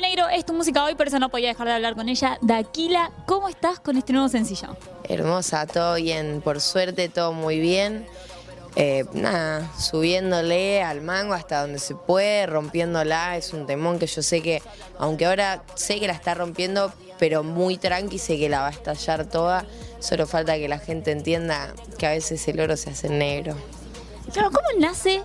Negro es tu música hoy, por eso no podía dejar de hablar con ella. Daquila, ¿cómo estás con este nuevo sencillo? Hermosa, todo bien, por suerte todo muy bien. Eh, nada, subiéndole al mango hasta donde se puede, rompiéndola, es un temón que yo sé que, aunque ahora sé que la está rompiendo, pero muy tranqui, sé que la va a estallar toda, solo falta que la gente entienda que a veces el oro se hace negro. Claro, ¿cómo nace,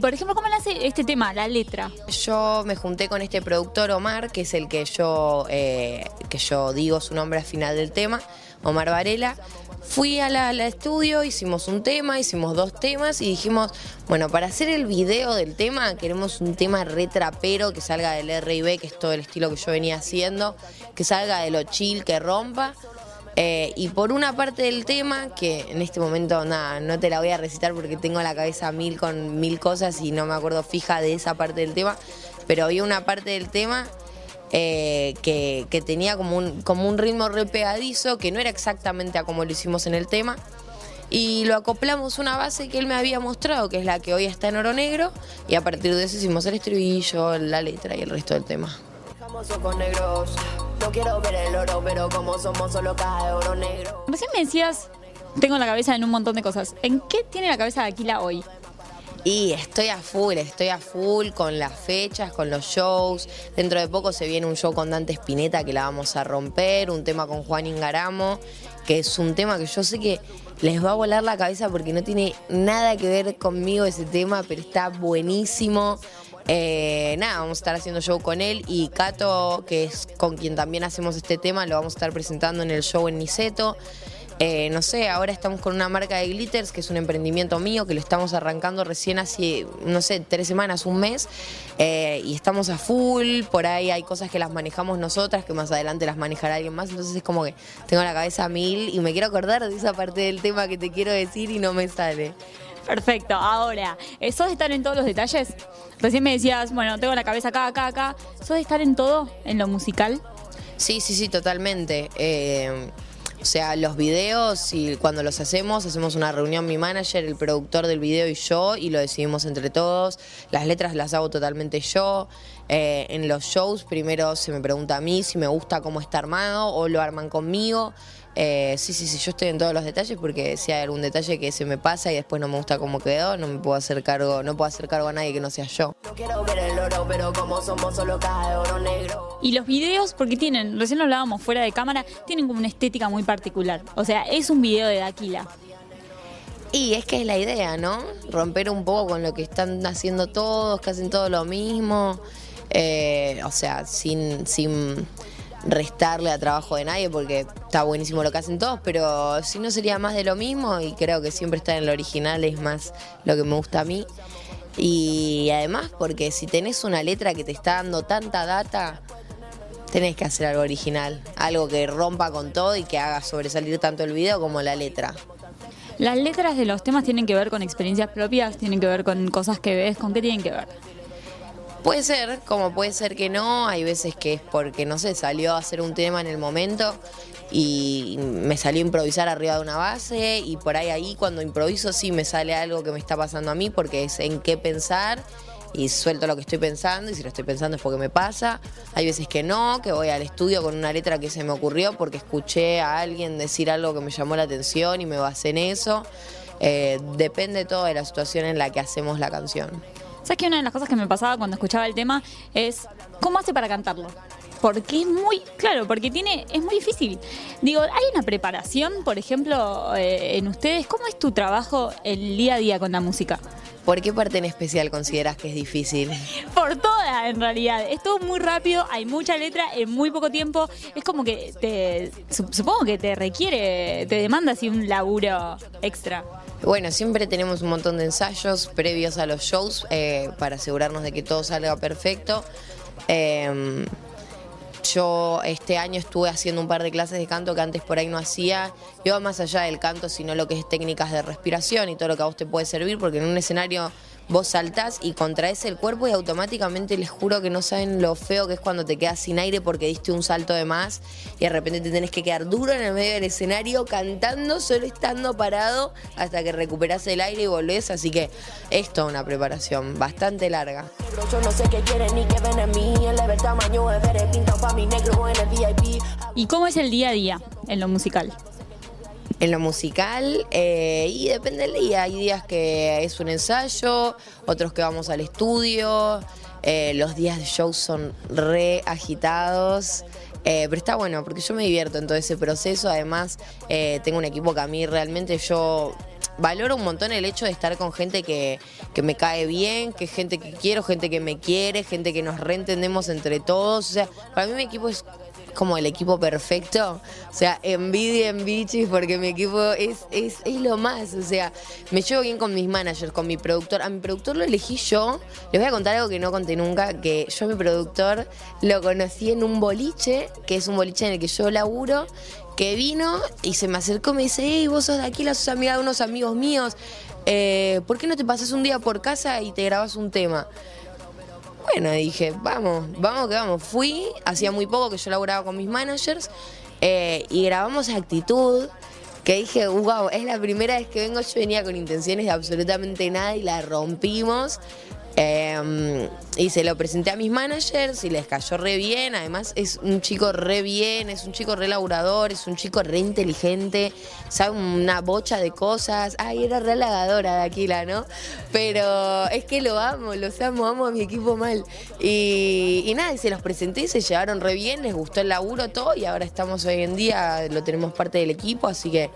por ejemplo, cómo nace este tema, la letra? Yo me junté con este productor Omar, que es el que yo, eh, que yo digo su nombre al final del tema, Omar Varela. Fui al estudio, hicimos un tema, hicimos dos temas y dijimos, bueno, para hacer el video del tema queremos un tema retrapero que salga del R&B, que es todo el estilo que yo venía haciendo, que salga de lo chill, que rompa. Eh, y por una parte del tema, que en este momento nada, no te la voy a recitar porque tengo la cabeza mil con mil cosas y no me acuerdo fija de esa parte del tema, pero había una parte del tema eh, que, tenía como un, como un ritmo re pegadizo, que no era exactamente a como lo hicimos en el tema. Y lo acoplamos una base que él me había mostrado, que es la que hoy está en oro negro, y a partir de eso hicimos el estribillo, la letra y el resto del tema. No quiero ver el oro, pero como somos solo cae oro negro. Recién me decías, tengo la cabeza en un montón de cosas. ¿En qué tiene la cabeza de Aquila hoy? Y estoy a full, estoy a full con las fechas, con los shows. Dentro de poco se viene un show con Dante Spinetta que la vamos a romper, un tema con Juan Ingaramo, que es un tema que yo sé que les va a volar la cabeza porque no tiene nada que ver conmigo ese tema, pero está buenísimo. Eh, nada, vamos a estar haciendo show con él y Cato, que es con quien también hacemos este tema, lo vamos a estar presentando en el show en Niceto. Eh, no sé, ahora estamos con una marca de glitters, que es un emprendimiento mío, que lo estamos arrancando recién hace, no sé, tres semanas, un mes, eh, y estamos a full, por ahí hay cosas que las manejamos nosotras, que más adelante las manejará alguien más, entonces es como que tengo la cabeza a mil y me quiero acordar de esa parte del tema que te quiero decir y no me sale. Perfecto, ahora, ¿sos de estar en todos los detalles? Recién me decías, bueno, tengo la cabeza acá, acá, acá. ¿Sos de estar en todo, en lo musical? Sí, sí, sí, totalmente. Eh, o sea, los videos y cuando los hacemos, hacemos una reunión mi manager, el productor del video y yo y lo decidimos entre todos. Las letras las hago totalmente yo. Eh, en los shows primero se me pregunta a mí si me gusta cómo está armado o lo arman conmigo. Eh, sí, sí, sí, yo estoy en todos los detalles porque si hay algún detalle que se me pasa y después no me gusta cómo quedó, no me puedo hacer cargo, no puedo hacer cargo a nadie que no sea yo. No quiero ver el oro, pero como somos solo cae oro negro. Y los videos, porque tienen, recién lo hablábamos fuera de cámara, tienen como una estética muy particular. O sea, es un video de Daquila. Y es que es la idea, ¿no? Romper un poco con lo que están haciendo todos, que hacen todo lo mismo. Eh, o sea, sin, sin restarle a trabajo de nadie porque está buenísimo lo que hacen todos, pero si no sería más de lo mismo y creo que siempre estar en lo original es más lo que me gusta a mí. Y además porque si tenés una letra que te está dando tanta data, tenés que hacer algo original, algo que rompa con todo y que haga sobresalir tanto el video como la letra. Las letras de los temas tienen que ver con experiencias propias, tienen que ver con cosas que ves, ¿con qué tienen que ver? Puede ser, como puede ser que no, hay veces que es porque, no sé, salió a hacer un tema en el momento y me salió a improvisar arriba de una base y por ahí ahí cuando improviso sí me sale algo que me está pasando a mí porque es en qué pensar y suelto lo que estoy pensando y si lo estoy pensando es porque me pasa. Hay veces que no, que voy al estudio con una letra que se me ocurrió porque escuché a alguien decir algo que me llamó la atención y me basé en eso. Eh, depende todo de la situación en la que hacemos la canción. ¿Sabes que una de las cosas que me pasaba cuando escuchaba el tema es cómo hace para cantarlo? Porque es muy, claro, porque tiene, es muy difícil. Digo, ¿hay una preparación, por ejemplo, eh, en ustedes? ¿Cómo es tu trabajo el día a día con la música? ¿Por qué parte en especial consideras que es difícil? Por todas, en realidad. Es todo muy rápido, hay mucha letra en muy poco tiempo. Es como que te, supongo que te requiere, te demanda así un laburo extra. Bueno, siempre tenemos un montón de ensayos previos a los shows eh, para asegurarnos de que todo salga perfecto. Em, yo este año estuve haciendo un par de clases de canto que antes por ahí no hacía. Yo más allá del canto, sino lo que es técnicas de respiración y todo lo que a vos te puede servir, porque en un escenario vos saltás y contraes el cuerpo y automáticamente les juro que no saben lo feo que es cuando te quedas sin aire porque diste un salto de más y de repente te tenés que quedar duro en el medio del escenario cantando, solo estando parado hasta que recuperás el aire y volvés. Así que es toda una preparación bastante larga. ¿Y cómo es el día a día en lo musical? En lo musical eh, y depende del día. Hay días que es un ensayo, otros que vamos al estudio. Eh, los días de show son re agitados. Eh, pero está bueno porque yo me divierto en todo ese proceso. Además, tengo un equipo que a mí realmente yo valoro un montón el hecho de estar con gente que, que, me cae bien, que gente que quiero, gente que me quiere, gente que nos reentendemos entre todos. O sea, para mí mi equipo es como el equipo perfecto. O sea, envidia en bichis porque mi equipo es, es, es, lo más. O sea, me llevo bien con mis managers, con mi productor. A mi productor lo elegí yo. Les voy a contar algo que no conté nunca, que yo a mi productor lo conocí en un boliche, que es un boliche en el que yo laburo, que vino y se me acercó y me dice, hey, vos sos de aquí, la sos amiga de unos amigos míos. Eh, ¿Por qué no te pasas un día por casa y te grabas un tema? Bueno, dije, vamos, vamos que vamos. Fui, hacía muy poco que yo laburaba con mis managers eh, y grabamos Actitud, que dije, wow, es la primera vez que vengo, yo venía con intenciones de absolutamente nada y la rompimos. Em, y se lo presenté a mis managers y les cayó re bien. Además, es un chico re bien, es un chico re laburador, es un chico re inteligente, sabe una bocha de cosas. Ay, era re halagadora de Aquila, ¿no? Pero es que lo amo, los amo, amo a mi equipo mal. Y, y nada, se los presenté, se llevaron re bien, les gustó el laburo, todo. Y ahora estamos hoy en día, lo tenemos parte del equipo, así que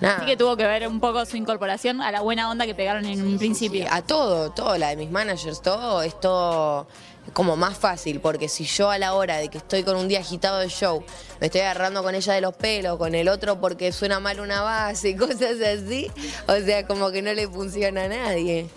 Así que tuvo que ver un poco su incorporación a la buena onda que pegaron en un principio. a todo, todo, la de mis managers, todo, es todo como más fácil, porque si yo a la hora de que estoy con un día agitado de show, me estoy agarrando con ella de los pelos, con el otro porque suena mal una base y cosas así, o sea, como que no le funciona a nadie.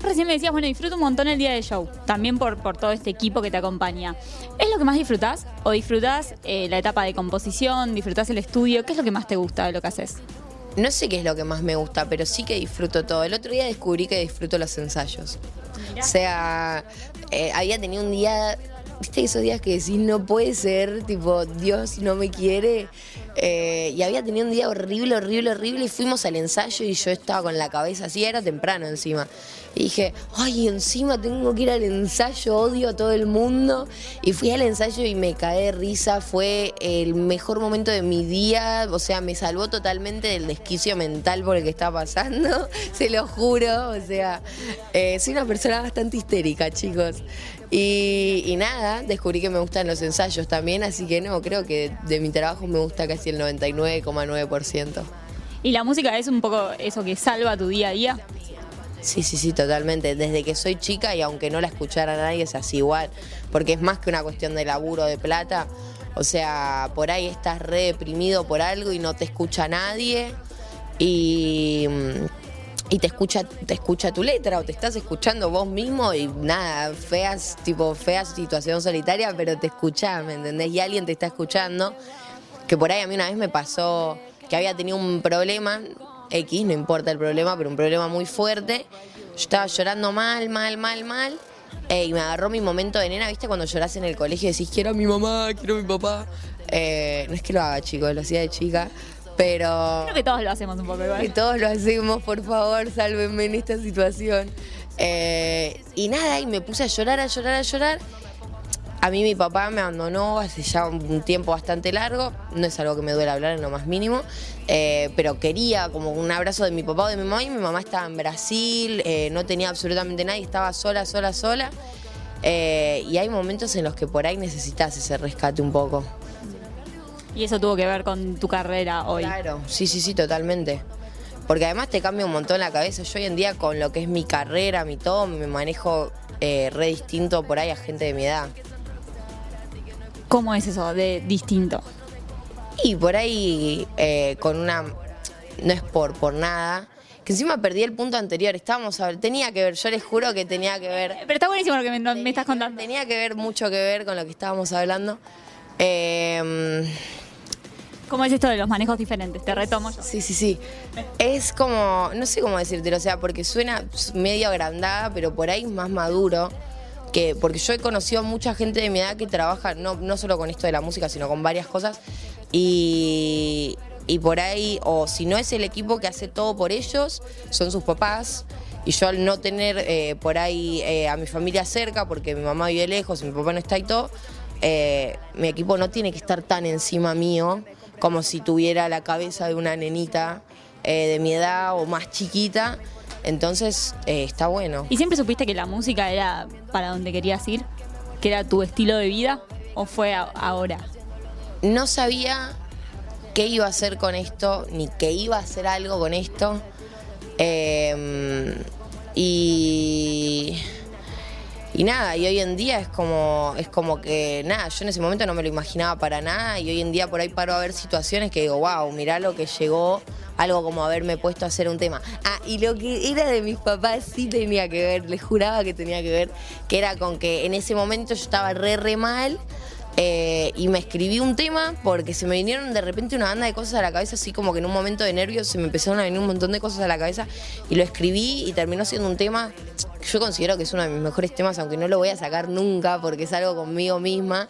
Recién me decías, bueno, disfruto un montón el día de show, también por, por todo este equipo que te acompaña. ¿Es lo que más disfrutas? ¿O disfrutas eh, la etapa de composición? ¿Disfrutas el estudio? ¿Qué es lo que más te gusta de lo que haces? No sé qué es lo que más me gusta, pero sí que disfruto todo. El otro día descubrí que disfruto los ensayos. O sea, eh, había tenido un día ¿Viste esos días que decís no puede ser? Tipo, Dios no me quiere. Eh, y había tenido un día horrible, horrible, horrible. Y fuimos al ensayo y yo estaba con la cabeza así, era temprano encima. Y dije, ay, encima tengo que ir al ensayo, odio a todo el mundo. Y fui al ensayo y me caí de risa. Fue el mejor momento de mi día. O sea, me salvó totalmente del desquicio mental por el que estaba pasando. Se lo juro. O sea, eh, soy una persona bastante histérica, chicos. Y, nada, descubrí que me gustan los ensayos también, así que no, creo que de mi trabajo me gusta casi el 99,9%. ¿Y la música es un poco eso que salva tu día a día? Sí, sí, sí, totalmente. Desde que soy chica y aunque no la escuchara nadie es así igual, porque es más que una cuestión de laburo, de plata. O sea, por ahí estás re deprimido por algo y no te escucha nadie. Y y te escucha, te escucha tu letra o te estás escuchando vos mismo y nada, feas, tipo, fea situación solitaria, pero te escuchás, ¿me entendés? Y alguien te está escuchando, que por ahí a mí una vez me pasó que había tenido un problema, X, no importa el problema, pero un problema muy fuerte. Yo estaba llorando mal, mal, mal, mal. Eh, y me agarró mi momento de nena, ¿viste? Cuando llorás en el colegio y decís, quiero a mi mamá, quiero a mi papá. Eh, no es que lo haga, chicos, lo hacía de chica. Pero. Creo que todos lo hacemos un poco igual. Que todos lo hacemos, por favor, sálvenme en esta situación. Eh, y nada, y me puse a llorar, a llorar, a llorar. A mí mi papá me abandonó hace ya un tiempo bastante largo, no es algo que me duele hablar en lo más mínimo, eh, pero quería como un abrazo de mi papá o de mi mamá y mi mamá estaba en Brasil, eh, no tenía absolutamente nadie, estaba sola, sola, sola. y hay momentos en los que por ahí necesitas ese rescate un poco. Y eso tuvo que ver con tu carrera hoy. Claro, sí, sí, sí, totalmente. Porque además te cambia un montón la cabeza. Yo hoy en día con lo que es mi carrera, mi todo, me manejo eh, re distinto por ahí a gente de mi edad. ¿Cómo es eso de distinto? Y por ahí eh, con una... No es por, por nada, que encima perdí el punto anterior. Estábamos a ver, tenía que ver, yo les juro que tenía que ver. Pero está buenísimo lo que me, estás contando. Tenía que ver mucho que ver con lo que estábamos hablando. Eh, ¿Cómo es esto de los manejos diferentes? Te retomo yo. Sí, sí, sí. Es como, no sé cómo decírtelo, o sea, porque suena medio agrandada, pero por ahí más maduro. Que, porque yo he conocido a mucha gente de mi edad que trabaja no, no solo con esto de la música, sino con varias cosas. Y, y por ahí, o si no es el equipo que hace todo por ellos, son sus papás. Y yo al no tener eh, por ahí eh, a mi familia cerca, porque mi mamá vive lejos y mi papá no está y todo, eh, mi equipo no tiene que estar tan encima mío como si tuviera la cabeza de una nenita de mi edad o más chiquita. Entonces está bueno. ¿Y siempre supiste que la música era para donde querías ir? ¿Que era tu estilo de vida? ¿O fue ahora? No sabía qué iba a hacer con esto, ni que iba a hacer algo con esto. Em, y, y nada, y hoy en día es como, es como que nada, yo en ese momento no me lo imaginaba para nada y hoy en día por ahí paro a ver situaciones que digo, wow, mirá lo que llegó, algo como haberme puesto a hacer un tema. Ah, y lo que era de mis papás sí tenía que ver, les juraba que tenía que ver, que era con que en ese momento yo estaba re, re mal. Eh, y me escribí un tema porque se me vinieron de repente una banda de cosas a la cabeza, así como que en un momento de nervios se me empezaron a venir un montón de cosas a la cabeza y lo escribí y terminó siendo un tema yo considero que es uno de mis mejores temas, aunque no lo voy a sacar nunca porque es algo conmigo misma.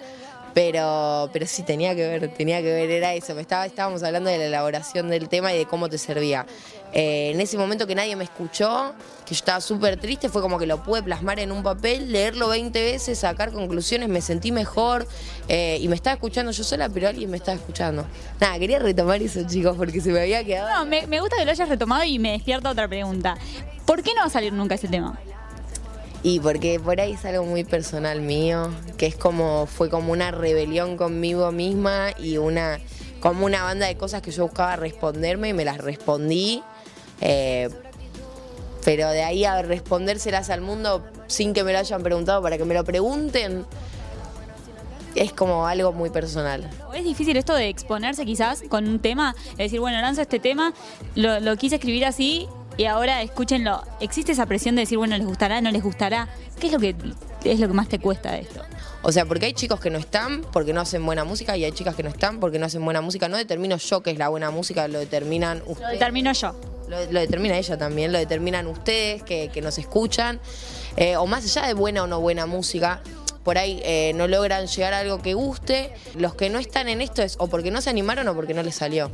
Pero, pero sí tenía que ver, tenía que ver, era eso. Me estaba, estábamos hablando de la elaboración del tema y de cómo te servía. Eh, en ese momento que nadie me escuchó, que yo estaba súper triste, fue como que lo pude plasmar en un papel, leerlo 20 veces, sacar conclusiones, me sentí mejor eh, y me estaba escuchando yo sola, pero alguien me estaba escuchando. Nada, quería retomar eso, chicos, porque se me había quedado. No, me, me gusta que lo hayas retomado y me despierta otra pregunta. ¿Por qué no va a salir nunca ese tema? Y porque por ahí es algo muy personal mío, que es como, fue como una rebelión conmigo misma y una, como una banda de cosas que yo buscaba responderme y me las respondí. Eh, pero de ahí a respondérselas al mundo sin que me lo hayan preguntado, para que me lo pregunten, es como algo muy personal. Es difícil esto de exponerse quizás con un tema, es decir, bueno, lanzo este tema, lo, lo quise escribir así y ahora escúchenlo. ¿Existe esa presión de decir, bueno, les gustará, no les gustará? ¿Qué es lo que es lo que más te cuesta de esto? O sea, porque hay chicos que no están porque no hacen buena música y hay chicas que no están porque no hacen buena música. No determino yo qué es la buena música, lo determinan ustedes. Lo determino yo. Lo, determina ella también, lo determinan ustedes que, nos escuchan. Eh, o más allá de buena o no buena música, por ahí eh, no logran llegar a algo que guste. Los que no están en esto es o porque no se animaron o porque no les salió.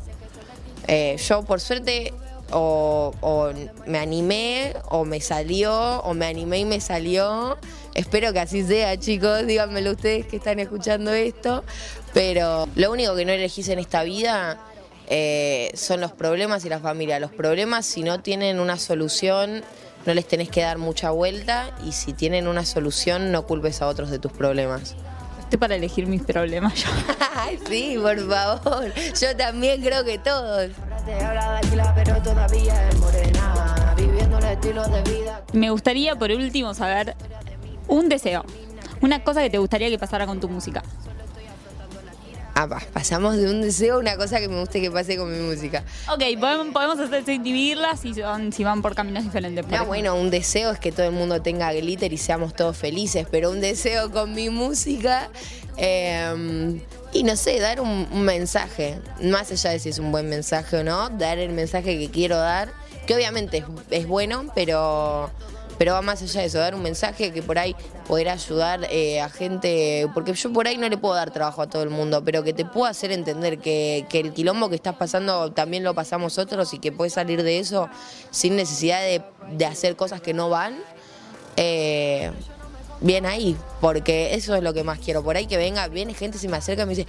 Eh, yo, por suerte, o, me animé o me salió o me animé y me salió. Espero que así sea, chicos, díganmelo ustedes que están escuchando esto. Pero lo único que no elegís en esta vida eh, son los problemas y la familia. Los problemas, si no tienen una solución, no les tenés que dar mucha vuelta. Y si tienen una solución, no culpes a otros de tus problemas. Estoy para elegir mis problemas yo. sí, por favor. Yo también creo que todos. Me gustaría, por último, saber un deseo. Una cosa que te gustaría que pasara con tu música. Ah, pasamos de un deseo a una cosa que me guste que pase con mi música. Ok, podemos, podemos hacer dividirlas si, si van por caminos diferentes. no, bueno, un deseo es que todo el mundo tenga glitter y seamos todos felices, pero un deseo con mi música eh, y no sé, dar un, mensaje, más allá de si es un buen mensaje o no, dar el mensaje que quiero dar, que obviamente es, bueno, pero, pero va más allá de eso, dar un mensaje que por ahí poder ayudar eh, a gente, porque yo por ahí no le puedo dar trabajo a todo el mundo, pero que te puedo hacer entender que, el quilombo que estás pasando también lo pasamos otros y que puedes salir de eso sin necesidad de, de hacer cosas que no van. Eh, bien ahí, porque eso es lo que más quiero. Por ahí que venga, viene gente, se me acerca y me dice,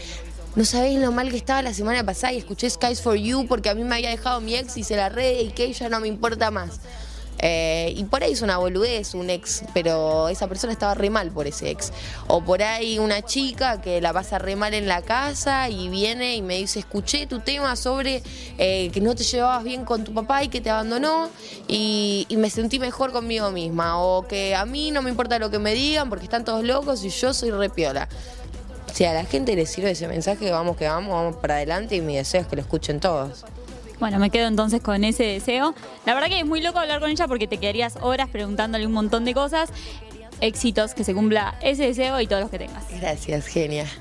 no sabéis lo mal que estaba la semana pasada y escuché Skies for You porque a mí me había dejado mi ex y se la re y que ella no me importa más. Eh, y por ahí es una boludez, un ex, pero esa persona estaba re mal por ese ex. O por ahí una chica que la pasa re mal en la casa y viene y me dice, escuché tu tema sobre eh, que no te llevabas bien con tu papá y que te abandonó y, me sentí mejor conmigo misma. O que a mí no me importa lo que me digan porque están todos locos y yo soy re piola. Si a la gente le sirve ese mensaje, vamos que vamos, vamos para adelante y mi deseo es que lo escuchen todos. Bueno, me quedo entonces con ese deseo. La verdad que es muy loco hablar con ella porque te quedarías horas preguntándole un montón de cosas. Éxitos, que se cumpla ese deseo y todos los que tengas. Gracias, genia.